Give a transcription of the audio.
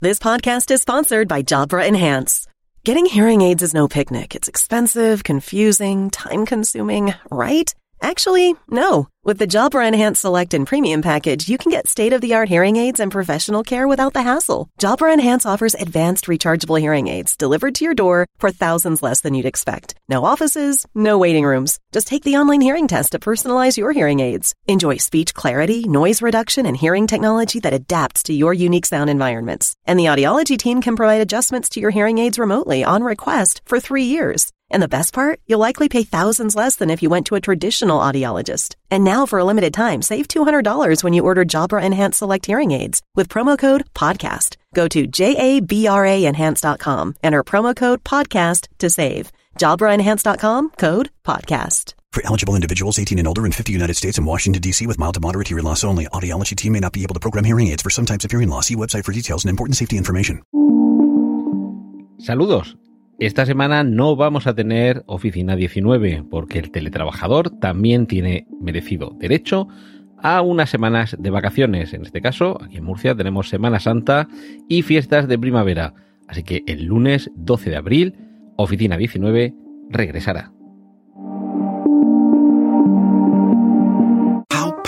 This podcast is sponsored by Jabra Enhance. Getting hearing aids is no picnic. It's expensive, confusing, time consuming, right? Actually, no. With the Jabra Enhance Select and Premium package, you can get state-of-the-art hearing aids and professional care without the hassle. Jabra Enhance offers advanced rechargeable hearing aids delivered to your door for thousands less than you'd expect. No offices, no waiting rooms. Just take the online hearing test to personalize your hearing aids. Enjoy speech clarity, noise reduction, and hearing technology that adapts to your unique sound environments. And the audiology team can provide adjustments to your hearing aids remotely on request for three years. And the best part? You'll likely pay thousands less than if you went to a traditional audiologist. And now for a limited time, save $200 when you order Jabra Enhance Select Hearing Aids with promo code PODCAST. Go to JABRAenhance.com, and enter promo code PODCAST to save. JabraEnhance.com, code PODCAST. For eligible individuals 18 and older in 50 United States and Washington, D.C. with mild to moderate hearing loss only. Audiology team may not be able to program hearing aids for some types of hearing loss. See website for details and important safety information. Saludos. Esta semana no vamos a tener Oficina 19 porque el teletrabajador también tiene merecido derecho a unas semanas de vacaciones. En este caso, aquí en Murcia tenemos Semana Santa y fiestas de primavera. Así que el lunes 12 de abril, Oficina 19 regresará.